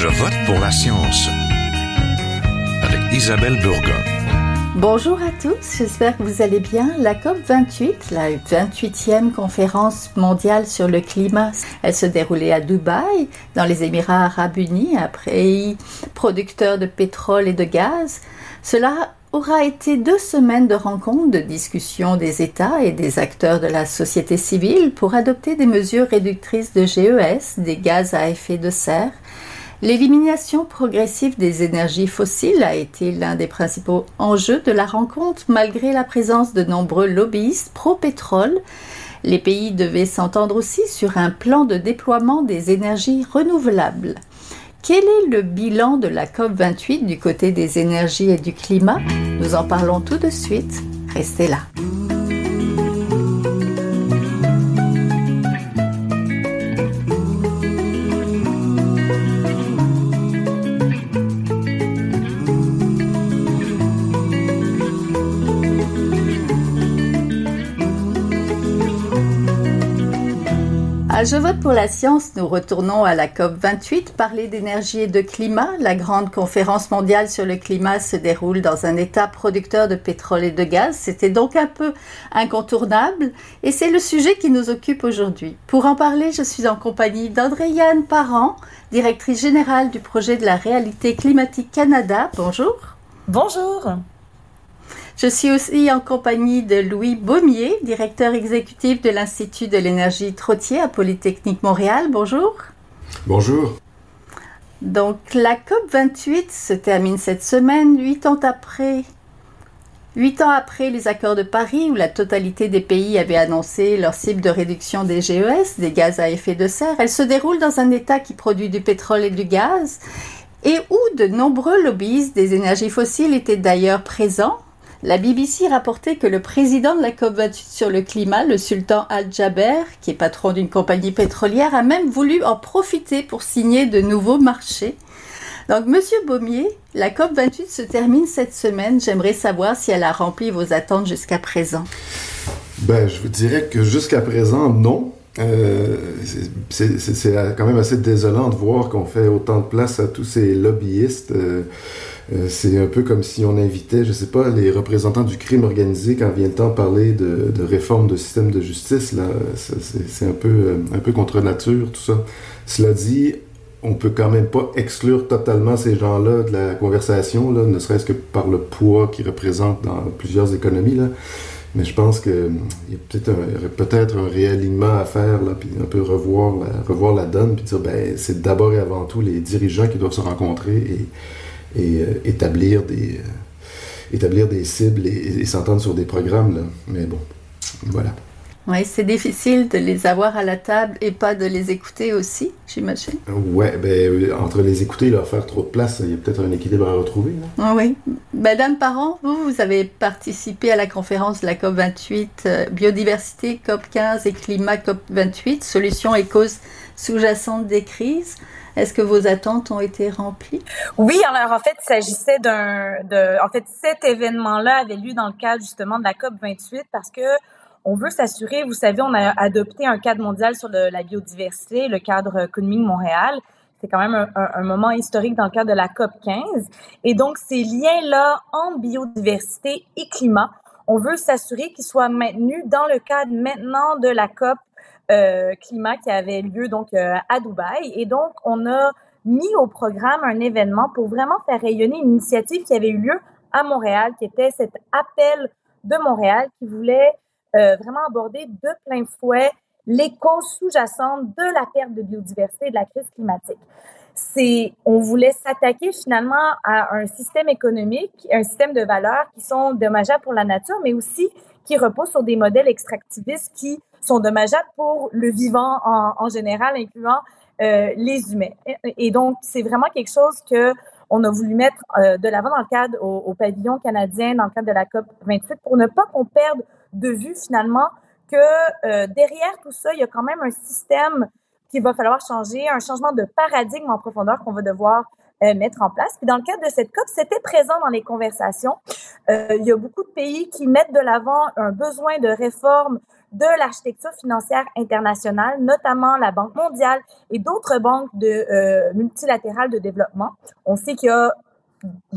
Je vote pour la science avec Isabelle Burgon. Bonjour à tous, j'espère que vous allez bien. La COP28, la 28e conférence mondiale sur le climat, elle se déroulait à Dubaï, dans les Émirats arabes unis, un pays producteur de pétrole et de gaz. Cela aura été deux semaines de rencontres, de discussions des États et des acteurs de la société civile pour adopter des mesures réductrices de GES, des gaz à effet de serre. L'élimination progressive des énergies fossiles a été l'un des principaux enjeux de la rencontre malgré la présence de nombreux lobbyistes pro-pétrole. Les pays devaient s'entendre aussi sur un plan de déploiement des énergies renouvelables. Quel est le bilan de la COP28 du côté des énergies et du climat? Nous en parlons tout de suite. Restez là. Je vote pour la science, nous retournons à la COP 28, parler d'énergie et de climat. La grande conférence mondiale sur le climat se déroule dans un État producteur de pétrole et de gaz. C'était donc un peu incontournable et c'est le sujet qui nous occupe aujourd'hui. Pour en parler, je suis en compagnie d'André-Yann Parent, directrice générale du projet de la réalité climatique Canada. Bonjour. Bonjour. Je suis aussi en compagnie de Louis Baumier, directeur exécutif de l'Institut de l'énergie Trottier à Polytechnique Montréal. Bonjour. Bonjour. Donc la COP28 se termine cette semaine, huit ans après. Huit ans après les accords de Paris, où la totalité des pays avaient annoncé leur cible de réduction des GES, des gaz à effet de serre, elle se déroule dans un État qui produit du pétrole et du gaz, et où de nombreux lobbyistes des énergies fossiles étaient d'ailleurs présents, la BBC rapportait que le président de la COP28 sur le climat, le sultan Al-Jaber, qui est patron d'une compagnie pétrolière, a même voulu en profiter pour signer de nouveaux marchés. Donc, Monsieur Baumier, la COP28 se termine cette semaine. J'aimerais savoir si elle a rempli vos attentes jusqu'à présent. Ben, je vous dirais que jusqu'à présent, non. Euh, c'est quand même assez désolant de voir qu'on fait autant de place à tous ces lobbyistes. Euh, euh, c'est un peu comme si on invitait, je sais pas, les représentants du crime organisé quand vient le temps de parler de, réforme de système de justice. Là, c'est un peu, euh, un peu contre nature tout ça. Cela dit, on peut quand même pas exclure totalement ces gens-là de la conversation, là, ne serait-ce que par le poids qu'ils représentent dans plusieurs économies. Là. Mais je pense qu'il y a peut-être un, peut-être un réalignement à faire, là, puis un peu revoir la, revoir la donne, puis dire, ben, c'est d'abord et avant tout les dirigeants qui doivent se rencontrer et et euh, établir, des, euh, établir des cibles et, s'entendre sur des programmes. Là. Mais bon, voilà. Oui, c'est difficile de les avoir à la table et pas de les écouter aussi, j'imagine. Oui, ben, euh, entre les écouter et leur faire trop de place, il y a peut-être un équilibre à retrouver. Ah oui. Madame Parent, vous, vous avez participé à la conférence de la COP28, biodiversité COP15 et climat COP28, solutions et causes sous-jacentes des crises. Est-ce que vos attentes ont été remplies? Oui, alors en fait, il s'agissait d'un, en fait, cet événement-là avait lieu dans le cadre justement de la COP 28 parce que on veut s'assurer, vous savez, on a adopté un cadre mondial sur la biodiversité, le cadre Kunming Montréal. C'est quand même un, un, moment historique dans le cadre de la COP 15. Et donc, ces liens-là entre biodiversité et climat, on veut s'assurer qu'ils soient maintenus dans le cadre maintenant de la COP climat qui avait lieu donc euh, à Dubaï. Et donc, on a mis au programme un événement pour vraiment faire rayonner une initiative qui avait eu lieu à Montréal, qui était cet appel de Montréal qui voulait euh, vraiment aborder de plein fouet les causes sous-jacentes de la perte de biodiversité et de la crise climatique. C'est, on voulait s'attaquer finalement à un système économique, un système de valeurs qui sont dommageables pour la nature, mais aussi qui reposent sur des modèles extractivistes qui sont dommageables pour le vivant en, général, incluant euh, les humains. Et, donc, c'est vraiment quelque chose que on a voulu mettre euh, de l'avant dans le cadre au, pavillon canadien, dans le cadre de la COP 28, pour ne pas qu'on perde de vue finalement que euh, derrière tout ça, il y a quand même un système qu'il va falloir changer, un changement de paradigme en profondeur qu'on va devoir mettre en place. Puis dans le cadre de cette COP, c'était présent dans les conversations. Il y a beaucoup de pays qui mettent de l'avant un besoin de réforme de l'architecture financière internationale, notamment la Banque mondiale et d'autres banques de, euh, multilatérales de développement. On sait qu'il y a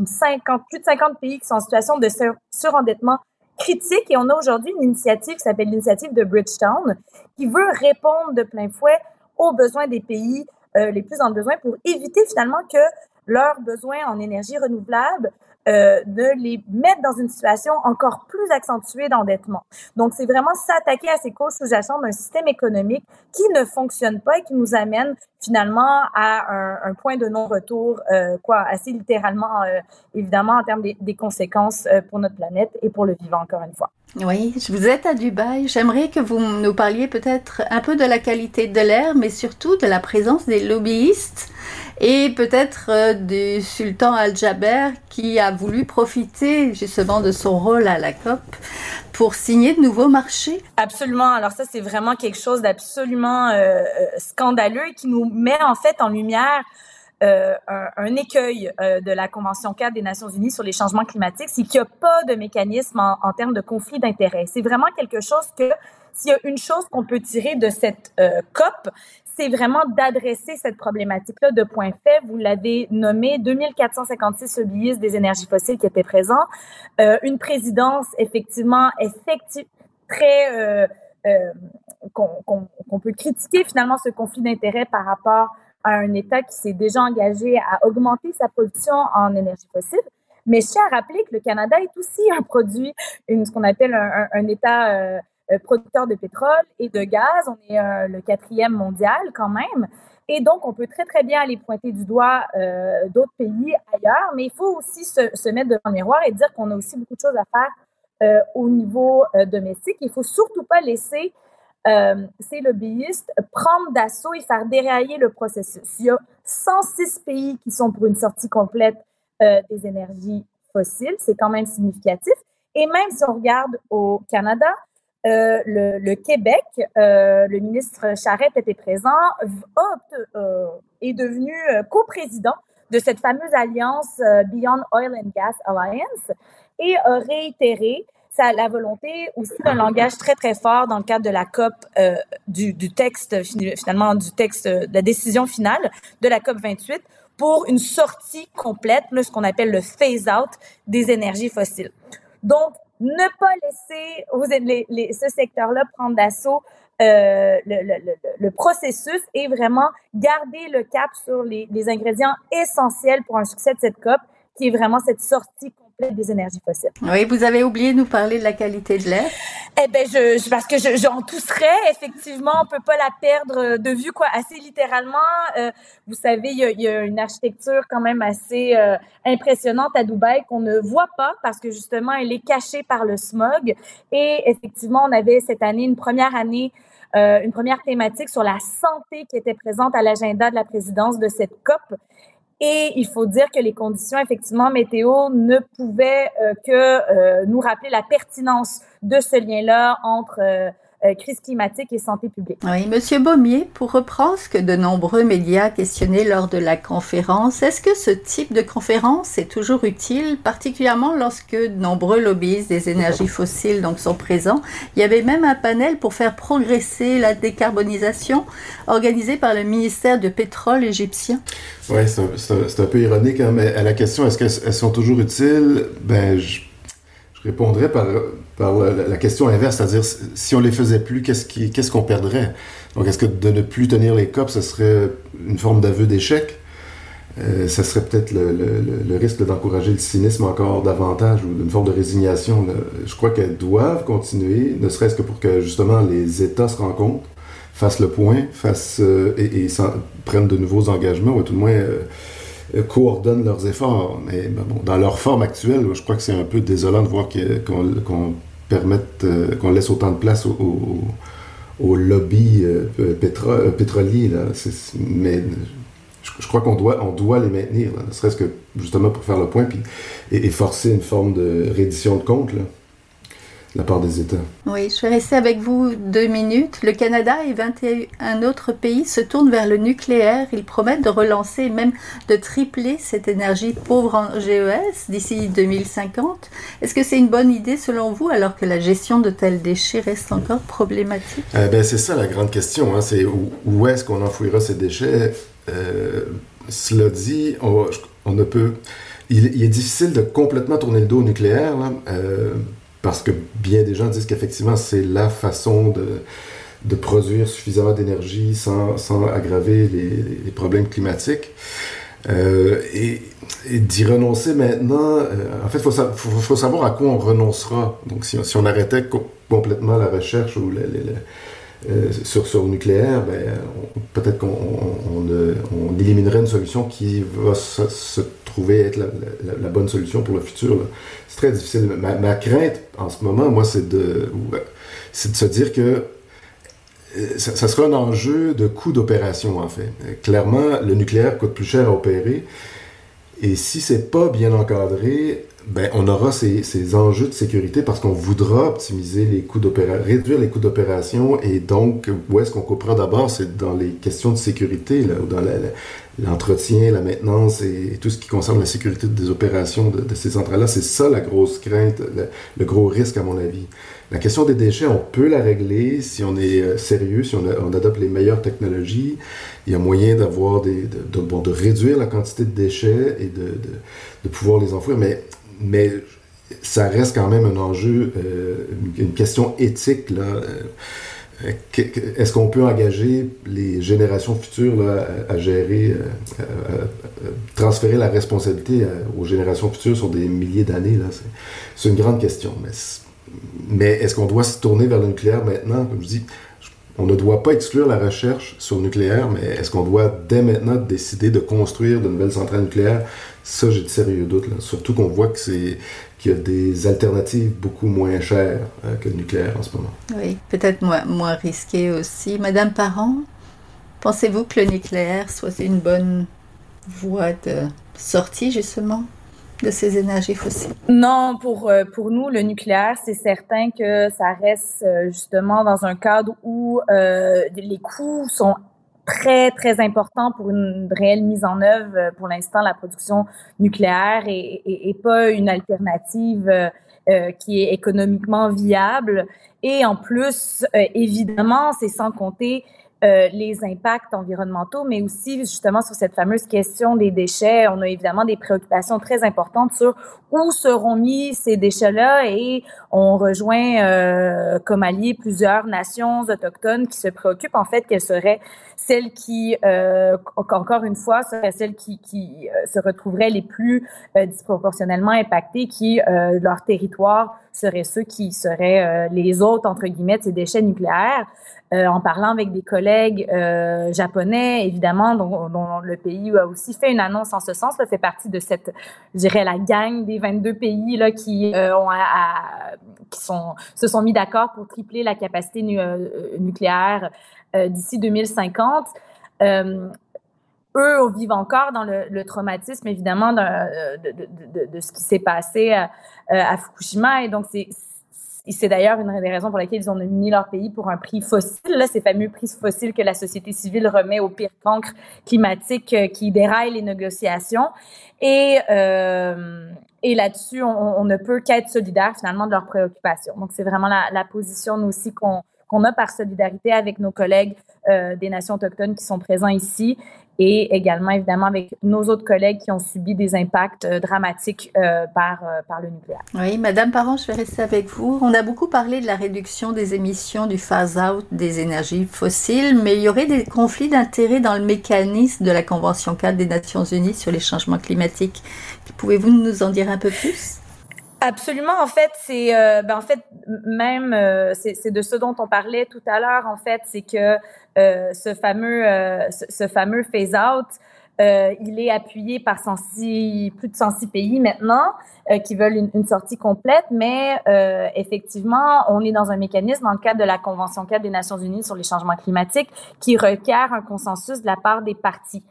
50, plus de 50 pays qui sont en situation de surendettement critique et on a aujourd'hui une initiative qui s'appelle l'initiative de Bridgetown qui veut répondre de plein fouet aux besoins des pays euh, les plus en besoin pour éviter finalement que leurs besoins en énergie renouvelable euh, de les mettre dans une situation encore plus accentuée d'endettement. Donc, c'est vraiment s'attaquer à ces causes sous-jacentes d'un système économique qui ne fonctionne pas et qui nous amène finalement à un, un point de non-retour, euh, quoi, assez littéralement, euh, évidemment, en termes des, des conséquences euh, pour notre planète et pour le vivant, encore une fois. Oui, vous êtes à Dubaï. J'aimerais que vous nous parliez peut-être un peu de la qualité de l'air, mais surtout de la présence des lobbyistes et peut-être euh, du sultan Al-Jaber qui a voulu profiter justement de son rôle à la COP pour signer de nouveaux marchés. Absolument. Alors ça, c'est vraiment quelque chose d'absolument euh, euh scandaleux qui nous met en fait en lumière euh, un, écueil euh, de la Convention 4 des Nations Unies sur les changements climatiques, c'est qu'il n'y a pas de mécanisme en, termes de conflit d'intérêts. C'est vraiment quelque chose que s'il y a une chose qu'on peut tirer de cette euh, COP, c'est vraiment d'adresser cette problématique-là de point fait. Vous l'avez nommé, 2456 lobbyistes des énergies fossiles qui étaient présents, une présidence effectivement effective, très qu'on qu peut critiquer finalement ce conflit d'intérêts par rapport à un État qui s'est déjà engagé à augmenter sa production en énergie fossile. Mais je tiens à rappeler que le Canada est aussi un produit, une, ce qu'on appelle un, État euh, producteur de pétrole et de gaz. On est euh, le quatrième mondial quand même. Et donc, on peut très, très bien aller pointer du doigt euh, d'autres pays ailleurs, mais il faut aussi se, se, mettre devant le miroir et dire qu'on a aussi beaucoup de choses à faire au niveau domestique. Il faut surtout pas laisser euh, ces lobbyistes prendre d'assaut et faire dérailler le processus. Il y a 106 pays qui sont pour une sortie complète des énergies fossiles. C'est quand même significatif. Et même si on regarde au Canada, euh, le, le, Québec, euh, le ministre Charette était présent, euh, est devenu euh, coprésident de cette fameuse alliance euh, Beyond Oil and Gas Alliance et a réitéré sa, la volonté aussi d'un langage très très fort dans le cadre de la COP euh, du, texte finalement du texte de la décision finale de la COP 28 pour une sortie complète, ce qu'on appelle le phase out des énergies fossiles. Donc ne pas laisser vous, les, ce secteur-là prendre d'assaut euh, le, le, le, processus et vraiment garder le cap sur les, les ingrédients essentiels pour un succès de cette COP, qui est vraiment cette sortie des énergies fossiles. Oui, vous avez oublié de nous parler de la qualité de l'air. Eh ben, je, je parce que j'en tousserais. Effectivement, on peut pas la perdre de vue, quoi, assez littéralement. Euh, vous savez, il y, a, il y, a, une architecture quand même assez euh, impressionnante à Dubaï qu'on ne voit pas parce que justement, elle est cachée par le smog. Et effectivement, on avait cette année une première année. Euh, une première thématique sur la santé qui était présente à l'agenda de la présidence de cette COP. Et il faut dire que les conditions, effectivement, météo ne pouvaient euh, que euh, nous rappeler la pertinence de ce lien-là entre euh, crise climatique et santé publique. Oui, Monsieur Baumier, pour reprendre ce que de nombreux médias questionnaient lors de la conférence, est-ce que ce type de conférence est toujours utile, particulièrement lorsque de nombreux lobbyistes des énergies fossiles donc sont présents? Il y avait même un panel pour faire progresser la décarbonisation organisé par le ministère de pétrole égyptien. Oui, c'est un, peu ironique, hein, mais à la question est-ce qu'elles sont toujours utiles? Ben, je, je répondrais par par la, la question inverse, c'est-à-dire si on les faisait plus, qu'est-ce qu'on qu qu perdrait? Donc, est-ce que de ne plus tenir les COP, ce serait une forme d'aveu d'échec? Euh, Ça serait peut-être le, le, le, risque d'encourager le cynisme encore davantage ou d'une forme de résignation. Je crois qu'elles doivent continuer, ne serait-ce que pour que justement les États se rencontrent, fassent le point, fassent euh, et, et prennent de nouveaux engagements, ou tout le moins euh, coordonnent leurs efforts. Mais dans leur forme actuelle, je crois que c'est un peu désolant de voir qu'on qu permette, euh, qu'on laisse autant de place au, au, au euh, euh, mais je, crois qu'on doit, les maintenir, ne serait-ce que justement pour faire le point et, forcer une forme de reddition de compte. La part des États. Oui, je vais rester avec vous deux minutes. Le Canada et 21 autres pays se tournent vers le nucléaire. Ils promettent de relancer et même de tripler cette énergie pauvre en GES d'ici 2050. Est-ce que c'est une bonne idée selon vous alors que la gestion de tels déchets reste encore problématique? Ben, C'est ça la grande question. Hein. C'est où, est-ce qu'on enfouira ces déchets? Euh, Cela dit, on, ne peut... Il, est difficile de complètement tourner le dos au nucléaire. Euh, parce que bien des gens disent qu'effectivement, c'est la façon de, de produire suffisamment d'énergie sans, sans, aggraver les, problèmes climatiques. Euh, et, d'y renoncer maintenant, euh, en fait, il faut, savoir à quoi on renoncera. Donc, si, on arrêtait complètement la recherche ou euh, sur, le nucléaire, ben, peut-être qu'on on, on, éliminerait une solution qui va se, trouver être la, bonne solution pour le futur. C'est très difficile. Ma, crainte en ce moment, moi, c'est de, c'est de se dire que euh, ça, sera un enjeu de coût d'opération, en fait. Clairement, le nucléaire coûte plus cher à opérer. Et si c'est pas bien encadré, ben, on aura ces, ces, enjeux de sécurité parce qu'on voudra optimiser les coûts d'opération, réduire les coûts d'opération et donc où est-ce qu'on coupera d'abord, c'est dans les questions de sécurité, là, ou dans l'entretien, la, maintenance et, tout ce qui concerne la sécurité des opérations de, ces centrales-là. C'est ça la grosse crainte, le, gros risque à mon avis. La question des déchets, on peut la régler si on est euh, sérieux, si on, adopte les meilleures technologies. Il y a moyen d'avoir des, de, bon, de réduire la quantité de déchets et de, de pouvoir les enfouir, mais mais ça reste quand même un enjeu, euh, une question éthique. Là. Euh, est-ce qu'on peut engager les générations futures à, gérer, euh, transférer la responsabilité aux générations futures sur des milliers d'années? C'est une grande question. Mais, est-ce qu'on doit se tourner vers le nucléaire maintenant? Comme on ne doit pas exclure la recherche sur le nucléaire, mais est-ce qu'on doit dès maintenant décider de construire de nouvelles centrales nucléaires? Ça, j'ai de sérieux doutes. Surtout qu'on voit que c'est qu'il y a des alternatives beaucoup moins chères euh, que le nucléaire en ce moment. Oui, peut-être moins, moins risqué aussi. Madame Parent, pensez-vous que le nucléaire soit une bonne voie de sortie justement? De ces énergies fossiles? Non, pour, euh, pour nous, le nucléaire, c'est certain que ça reste euh, justement dans un cadre où les coûts sont très, très important pour une réelle mise en œuvre. Euh, pour l'instant, la production nucléaire est, pas une alternative euh, euh, qui est économiquement viable. Et en plus, évidemment, c'est sans compter euh, les impacts environnementaux, mais aussi justement sur cette fameuse question des déchets. On a évidemment des préoccupations très importantes sur où seront mis ces déchets-là et on rejoint euh, comme alliés plusieurs nations autochtones qui se préoccupent en fait quelles seraient celles qui, euh, encore une fois, seraient celles qui, qui euh, se retrouveraient les plus euh, disproportionnellement impactées, qui, leur territoire seraient ceux qui seraient les autres, entre guillemets, de ces déchets nucléaires. En parlant avec des collègues japonais, évidemment, dont, le pays a aussi fait une annonce en ce sens, là, fait partie de cette, je dirais, la gang des 22 pays là, qui, ont qui sont, se sont mis d'accord pour tripler la capacité nucléaire d'ici 2050 eux vivent encore dans le, traumatisme, évidemment, de, ce qui s'est passé à, à, Fukushima. Et donc, c'est d'ailleurs une des raisons pour lesquelles ils ont nominé leur pays pour un prix fossile, là, ces fameux prix fossiles que la société civile remet au pire cancre climatique euh, qui déraille les négociations. Et, euh, là-dessus, on, on, ne peut qu'être solidaire finalement de leurs préoccupations. Donc, c'est vraiment la, la, position, nous aussi, qu'on qu'on a par solidarité avec nos collègues euh, des nations autochtones qui sont présents ici et également évidemment avec nos autres collègues qui ont subi des impacts euh, dramatiques euh, par, par le nucléaire. Oui, Madame Parent, je vais rester avec vous. On a beaucoup parlé de la réduction des émissions du phase-out des énergies fossiles, mais il y aurait des conflits d'intérêts dans le mécanisme de la Convention 4 des Nations Unies sur les changements climatiques. Pouvez-vous nous en dire un peu plus? Absolument. En fait, c'est euh, ben, en fait même euh, c'est de ce dont on parlait tout à l'heure. En fait, c'est que euh, ce fameux ce, fameux phase out, il est appuyé par 106, plus de 106 pays maintenant qui veulent une, une, sortie complète. Mais effectivement, on est dans un mécanisme dans le cadre de la Convention 4 des Nations Unies sur les changements climatiques qui requiert un consensus de la part des parties.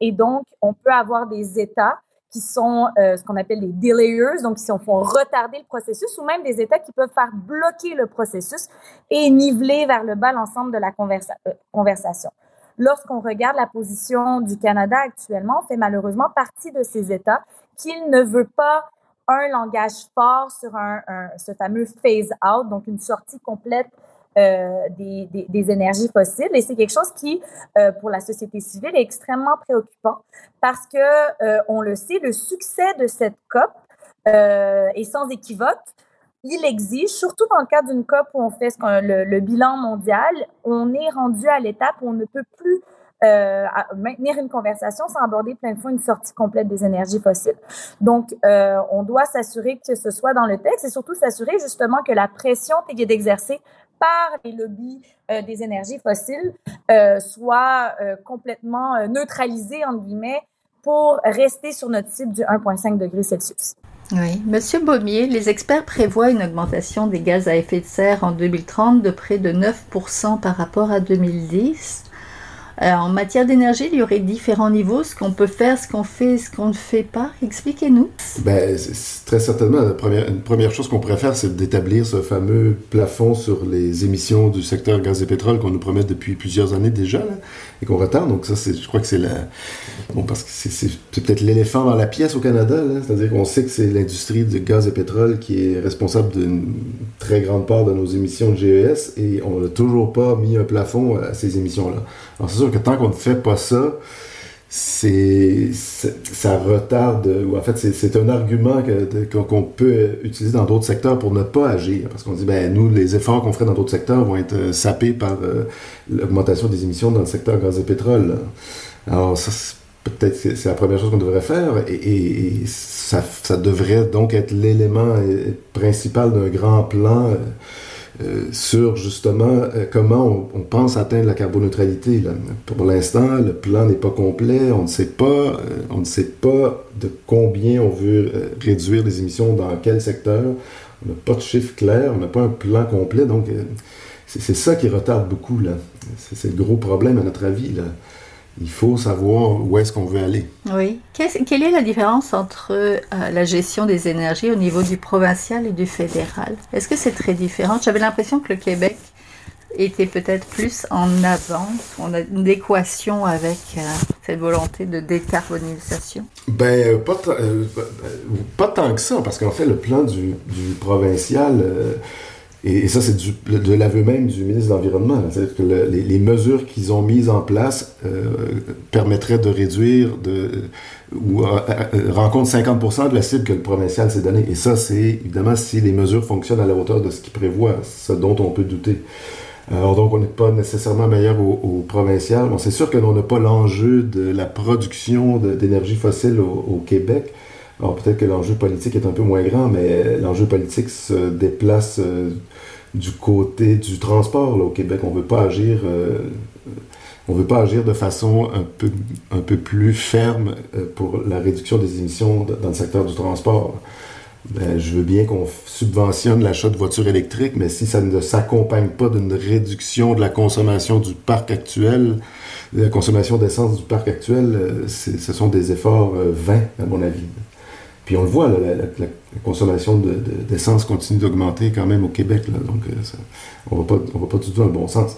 Et donc, on peut avoir des États qui sont euh, ce qu'on appelle les delayers, donc qui font retarder le processus, ou même des États qui peuvent faire bloquer le processus et niveler vers le bas l'ensemble de la euh, conversation. Lorsqu'on regarde la position du Canada actuellement, on fait malheureusement partie de ces États qu'il ne veut pas un langage fort sur un, ce fameux phase-out, donc une sortie complète euh, des, énergies fossiles. Et c'est quelque chose qui, euh, pour la société civile, est extrêmement préoccupant parce que, euh, on le sait, le succès de cette COP est sans équivoque. Il exige, surtout dans le cadre d'une COP où on fait le, bilan mondial, on est rendu à l'étape où on ne peut plus maintenir une conversation sans aborder plein de fois une sortie complète des énergies fossiles. Donc, on doit s'assurer que ce soit dans le texte et surtout s'assurer justement que la pression qui est exercée par les lobbies euh, des énergies fossiles euh, soit euh, complètement neutralisée, entre guillemets, pour rester sur notre cible du 1,5 degré Celsius. Oui. Monsieur Baumier, les experts prévoient une augmentation des gaz à effet de serre en 2030 de près de 9% par rapport à 2010. Euh, en matière d'énergie, il y aurait différents niveaux, ce qu'on peut faire, ce qu'on fait, ce qu'on ne fait pas. Expliquez-nous. Ben, très certainement, la première, une première chose qu'on pourrait faire, c'est d'établir ce fameux plafond sur les émissions du secteur gaz et pétrole qu'on nous promet depuis plusieurs années déjà et qu'on retarde. Donc ça, je crois que c'est la... Peut-être l'éléphant dans la pièce au Canada, c'est-à-dire qu'on sait que c'est l'industrie du gaz et pétrole qui est responsable d'une très grande part de nos émissions de GES et on n'a toujours pas mis un plafond à ces émissions-là. Alors c'est sûr que tant qu'on ne fait pas ça, c'est ça retarde ou en fait c'est un argument qu'on peut utiliser dans d'autres secteurs pour ne pas agir. Parce qu'on dit ben nous les efforts qu'on ferait dans d'autres secteurs vont être euh, sapés par euh, l'augmentation des émissions dans le secteur gaz et pétrole. Alors ça peut-être c'est la première chose qu'on devrait faire et, ça, devrait donc être l'élément euh, principal d'un grand plan sur justement euh, comment on, pense atteindre la carboneutralité. Là. Pour l'instant, le plan n'est pas complet. On ne sait pas, euh, on ne sait pas de combien on veut euh, réduire les émissions dans quel secteur. On n'a pas de chiffre clair, on n'a pas un plan complet. Donc, euh, c'est ça qui retarde beaucoup. C'est le gros problème à notre avis. Là il faut savoir où est-ce qu'on veut aller. Oui. Qu quelle est la différence entre euh, la gestion des énergies au niveau du provincial et du fédéral? Est-ce que c'est très différent? J'avais l'impression que le Québec était peut-être plus en avance, en adéquation avec euh, cette volonté de décarbonisation Ben, pas, euh, pas tant que ça, parce qu'en fait, le plan du, du provincial et, ça, c'est de l'aveu même du ministre de l'Environnement. C'est-à-dire que le, les, mesures qu'ils ont mises en place euh, permettraient de réduire de, ou euh, euh, rencontre 50 de la cible que le provincial s'est donné. Et ça, c'est évidemment si les mesures fonctionnent à la hauteur de ce qu'il prévoit, ce dont on peut douter. Alors donc, on n'est pas nécessairement meilleur au, au provincial. Bon, c'est sûr que l'on n'a pas l'enjeu de la production d'énergie fossile au, au Québec. Alors peut-être que l'enjeu politique est un peu moins grand, mais l'enjeu politique se déplace euh, du côté du transport là, au Québec. On veut pas agir, euh, on veut pas agir de façon un peu, un peu plus ferme euh, pour la réduction des émissions dans le secteur du transport. Ben, je veux bien qu'on subventionne l'achat de voitures électriques, mais si ça ne s'accompagne pas d'une réduction de la consommation du parc actuel, de la consommation d'essence du parc actuel, ce sont des efforts vains, à mon avis. Puis on le voit, la, consommation d'essence de, continue d'augmenter quand même au Québec. Donc euh, on ne va pas du tout dans le bon sens.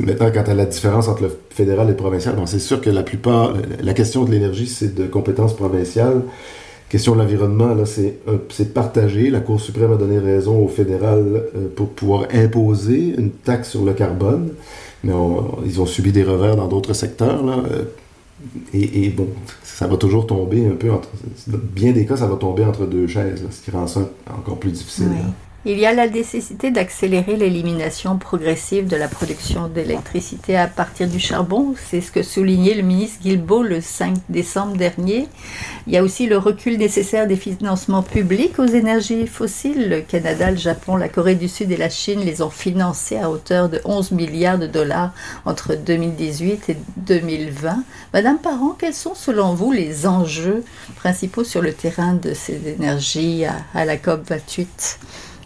Maintenant, quant à la différence entre le fédéral et le provincial, c'est sûr que la plupart, la question de l'énergie, c'est de compétences provinciales. Question de l'environnement, là, c'est partagé. La Cour suprême a donné raison au fédéral euh, pour pouvoir imposer une taxe sur le carbone, mais ils ont subi des revers dans d'autres secteurs. Et, et, bon, ça va toujours tomber un peu entre. Bien des cas, ça va tomber entre deux chaises, là, ce qui rend ça encore plus difficile. Oui. Il y a la nécessité d'accélérer l'élimination progressive de la production d'électricité à partir du charbon. C'est ce que soulignait le ministre Guilbeault le 5 décembre dernier. Il y a aussi le recul nécessaire des financements publics aux énergies fossiles. Le Canada, le Japon, la Corée du Sud et la Chine les ont financés à hauteur de 11 milliards de dollars entre 2018 et 2020. Madame Parent, quels sont selon vous les enjeux principaux sur le terrain de ces énergies à, à la COP 28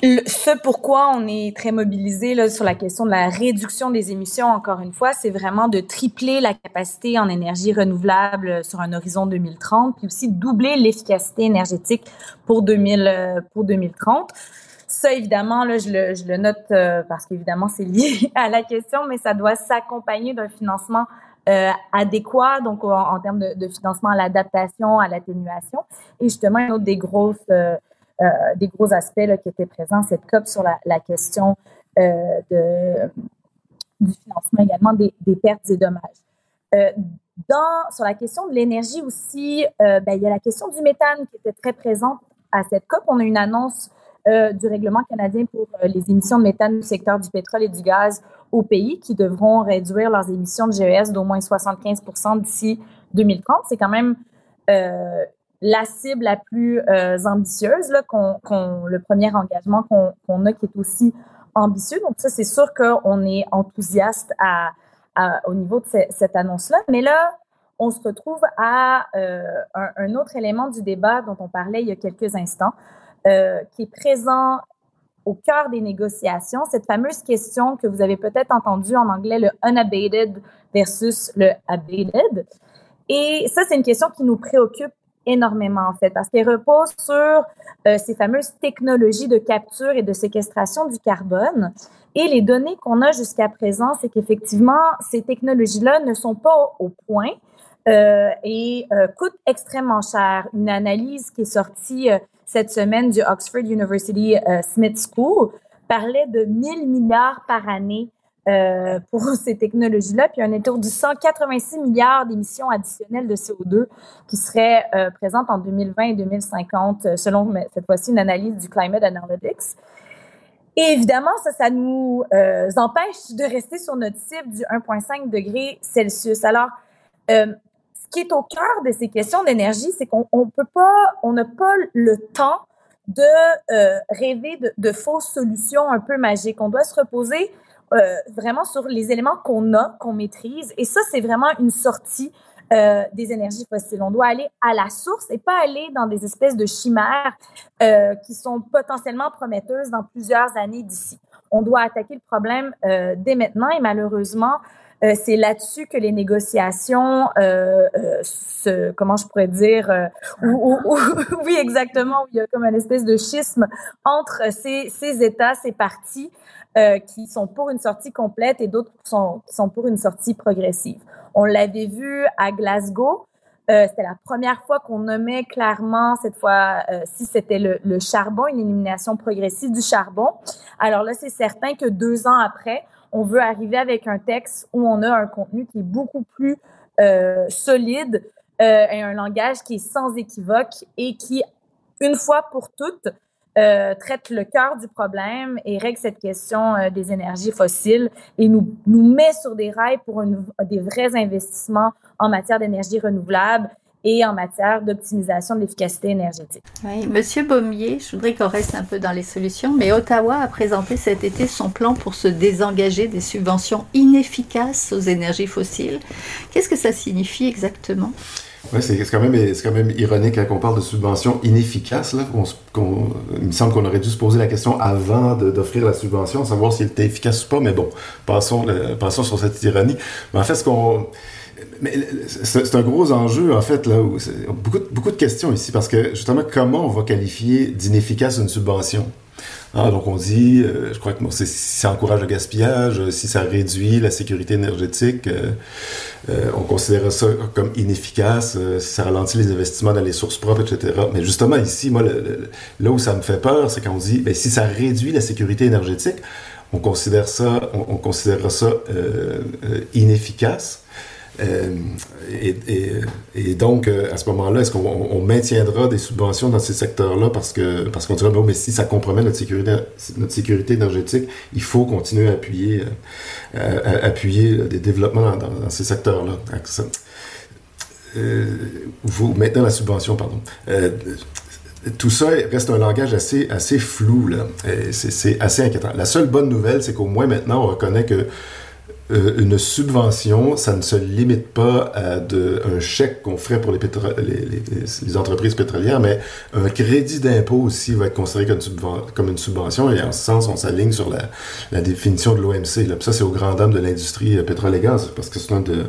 ce pourquoi on est très mobilisé sur la question de la réduction des émissions, encore une fois, c'est vraiment de tripler la capacité en énergie renouvelable sur un horizon 2030, puis aussi doubler l'efficacité énergétique pour 2000 euh, 2030. Ça, évidemment, là, je le, note euh, parce qu'évidemment, c'est lié à la question, mais ça doit s'accompagner d'un financement euh, adéquat, donc en, termes de, financement à l'adaptation, à l'atténuation. Et justement, une autre des grosses euh, euh, des gros aspects qui étaient présents cette COP sur la, question euh, du financement également des, pertes et dommages. Euh, dans, sur la question de l'énergie aussi, ben, il y a la question du méthane qui était très présente à cette COP. On a une annonce euh, du règlement canadien pour les émissions de méthane du secteur du pétrole et du gaz au pays qui devront réduire leurs émissions de GES d'au moins 75% d'ici 2030. C'est quand même euh, la cible la plus euh, ambitieuse, là, le premier engagement qu'on, a qui est aussi ambitieux. Donc ça, c'est sûr qu'on est enthousiaste à, au niveau de cette annonce-là. Mais là, on se retrouve à euh, un, autre élément du débat dont on parlait il y a quelques instants, euh, qui est présent au cœur des négociations, cette fameuse question que vous avez peut-être entendue en anglais, le unabated versus le abated. Et ça, c'est une question qui nous préoccupe énormément en fait, parce qu'elle repose sur euh, ces fameuses technologies de capture et de séquestration du carbone. Et les données qu'on a jusqu'à présent, c'est qu'effectivement, ces technologies-là ne sont pas au point euh, et euh, coûtent extrêmement cher. Une analyse qui est sortie cette semaine du Oxford University Smith School parlait de 1000 milliards par année euh, pour ces technologies-là, puis un de 186 milliards d'émissions additionnelles de CO2 qui seraient euh, présentes en 2020 et 2050, euh, selon cette fois-ci une analyse du Climate Analytics. Et évidemment, ça, ça nous euh, empêche de rester sur notre cible du 1,5 degré Celsius. Alors, ce qui est au cœur de ces questions d'énergie, c'est qu'on on peut pas, on n'a pas le temps de rêver de, de, fausses solutions un peu magiques. On doit se reposer euh, vraiment sur les éléments qu'on a, qu'on maîtrise. Et ça, c'est vraiment une sortie euh, des énergies fossiles. On doit aller à la source et pas aller dans des espèces de chimères euh, qui sont potentiellement prometteuses dans plusieurs années d'ici. On doit attaquer le problème dès maintenant et malheureusement, c'est là-dessus que les négociations, se, comment je pourrais dire, oui exactement, où il y a comme une espèce de schisme entre ces, ces États, ces partis euh, qui sont pour une sortie complète et d'autres qui sont, pour une sortie progressive. On l'avait vu à Glasgow. Euh, c'était la première fois qu'on nommait clairement, cette fois, euh, si c'était le, charbon, une élimination progressive du charbon. Alors là, c'est certain que deux ans après, on veut arriver avec un texte où on a un contenu qui est beaucoup plus solide et un langage qui est sans équivoque et qui, une fois pour toutes, euh, traite le cœur du problème et règle cette question euh, des énergies fossiles et nous, nous met sur des rails pour des vrais investissements en matière d'énergie renouvelable et en matière d'optimisation de l'efficacité énergétique. Oui, Monsieur Baumier, je voudrais qu'on reste un peu dans les solutions, mais Ottawa a présenté cet été son plan pour se désengager des subventions inefficaces aux énergies fossiles. Qu'est-ce que ça signifie exactement? Oui, c'est quand, même, quand même ironique quand on parle de subventions inefficaces. Là, il me semble qu'on aurait dû se poser la question avant d'offrir la subvention, savoir si elle était efficace ou pas, mais bon, passons, passons sur cette ironie. Mais en fait, ce qu'on mais c'est un gros enjeu, en fait, là, beaucoup, beaucoup de questions ici, parce que justement, comment on va qualifier d'inefficace une subvention? Ah, donc on dit, euh, je crois que si ça encourage le gaspillage, si ça réduit la sécurité énergétique, euh, euh, on considère ça comme inefficace, euh, si ça ralentit les investissements dans les sources propres, etc. Mais justement ici, moi, là où ça me fait peur, c'est quand on dit, ben, si ça réduit la sécurité énergétique, on considère ça, on, on considère ça euh, inefficace. Euh, et, donc, euh, à ce moment-là, est-ce qu'on on maintiendra des subventions dans ces secteurs-là parce que parce qu'on dirait, bon, mais si ça compromet notre sécurité, notre sécurité énergétique, il faut continuer à appuyer, euh, à, appuyer des développements dans, ces secteurs-là. Vous maintenant la subvention, pardon. Tout ça reste un langage assez, assez flou, là. C'est assez inquiétant. La seule bonne nouvelle, c'est qu'au moins maintenant, on reconnaît que euh, une subvention, ça ne se limite pas à de, un chèque qu'on ferait pour les, les, les, entreprises pétrolières, mais un crédit d'impôt aussi va être considéré comme, comme, une subvention, et en ce sens, on s'aligne sur la, la, définition de l'OMC. Ça, c'est au grand dam de l'industrie euh, pétrole et gaz, parce que c'est un de,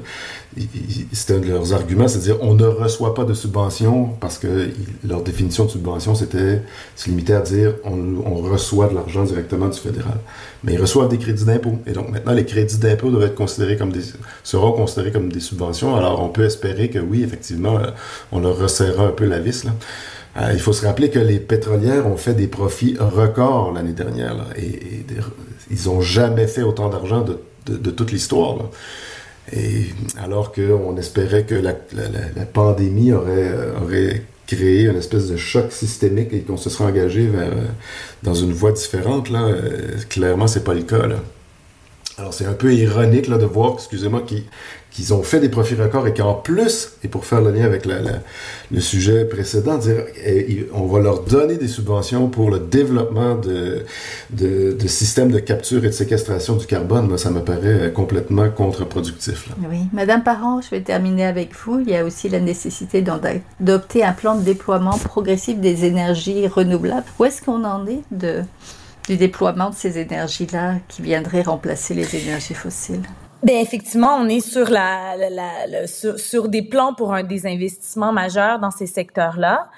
c'était un de leurs arguments, c'est à dire on ne reçoit pas de subvention parce que leur définition de subvention, c'était se limiter à dire on, reçoit de l'argent directement du fédéral. Mais ils reçoivent des crédits d'impôt. Et donc maintenant, les crédits d'impôt doivent être considérés comme des, seront considérés comme des subventions. Alors on peut espérer que oui, effectivement, euh, on leur resserrera un peu la vis. Là. Euh, il faut se rappeler que les pétrolières ont fait des profits records l'année dernière. Et, ils n'ont jamais fait autant d'argent de toute l'histoire. Alors qu'on espérait que la, pandémie aurait, aurait créé une espèce de choc systémique et qu'on se serait engagé vers, dans une voie différente, là, euh, clairement, c'est pas le cas. Là. Alors, c'est un peu ironique là, de voir, excusez-moi, qui qu'ils ont fait des profits records et qu'en plus, et pour faire le lien avec le sujet précédent, dire eh, on va leur donner des subventions pour le développement de, systèmes de capture et de séquestration du carbone, ça me paraît complètement contre-productif. Oui. Madame Parent, je vais terminer avec vous. Il y a aussi la nécessité d'adopter un plan de déploiement progressif des énergies renouvelables. Où est-ce qu'on en est du déploiement de ces énergies-là qui viendraient remplacer les énergies fossiles? Ben effectivement, on est sur la, la, sur, sur, des plans pour un des investissements majeurs dans ces secteurs-là.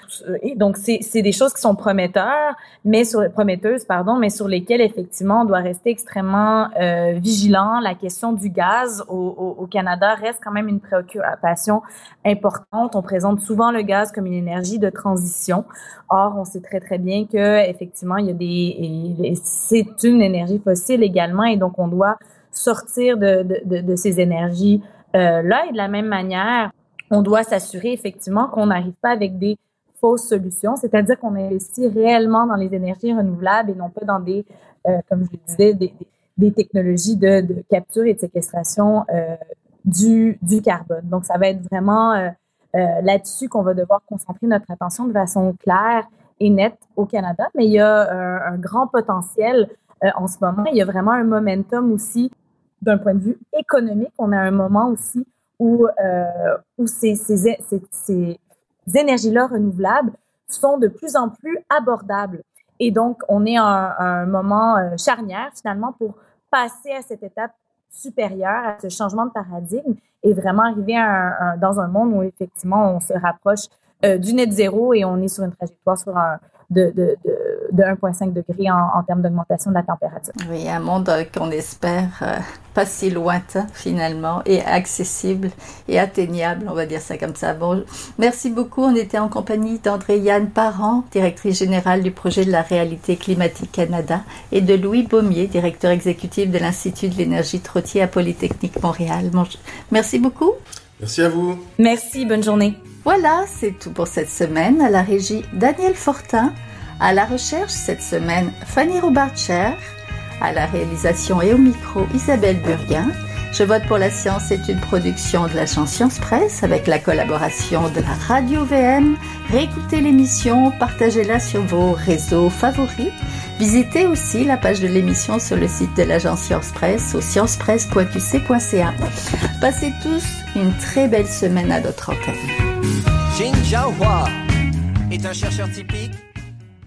Donc c'est des choses qui sont prometteurs, mais sur prometteuses pardon, mais sur lesquelles effectivement on doit rester extrêmement euh, vigilant. La question du gaz au, au, au, Canada reste quand même une préoccupation importante. On présente souvent le gaz comme une énergie de transition. Or, on sait très très bien que effectivement il y a des c'est une énergie fossile également et donc on doit sortir de, de, de ces énergies euh, là et de la même manière, on doit s'assurer effectivement qu'on n'arrive pas avec des fausses solutions, c'est-à-dire qu'on investit réellement dans les énergies renouvelables et non pas dans des, euh, comme je le disais, des, des technologies de, de, capture et de séquestration euh, du, du carbone. Donc, ça va être vraiment là-dessus qu'on va devoir concentrer notre attention de façon claire et nette au Canada, mais il y a un grand potentiel euh, en ce moment. Il y a vraiment un momentum aussi d'un point de vue économique. On a un moment aussi où, euh, où ces, ces, ces, énergies-là renouvelables sont de plus en plus abordables. Et donc, on est à un, moment euh, charnière finalement pour passer à cette étape supérieure, à ce changement de paradigme et vraiment arriver à un, dans un monde où effectivement on se rapproche du net zéro et on est sur une trajectoire sur un, de, de, de, 1,5 degré en, en termes d'augmentation de la température. Oui, un monde euh, qu'on espère euh, pas si lointain finalement et accessible et atteignable, on va dire ça comme ça. Bon, merci beaucoup. On était en compagnie d'André-Yann Parent, directrice générale du projet de la réalité climatique Canada, et de Louis Baumier, directeur exécutif de l'Institut de l'énergie Trottier à Polytechnique Montréal. Bon, merci beaucoup. Merci à vous. Merci, bonne journée. Voilà, c'est tout pour cette semaine. À la régie, Daniel Fortin. À la recherche, cette semaine, Fanny Roubarcher. À la réalisation et au micro, Isabelle Burguin. Je vote pour la science est une production de la Science Presse avec la collaboration de la Radio VM. Réécoutez l'émission, partagez-la sur vos réseaux favoris. Visitez aussi la page de l'émission sur le site de l'agence Science Presse au sciencepresse.qc.ca. Passez tous une très belle semaine à notre antenne. Est un chercheur typique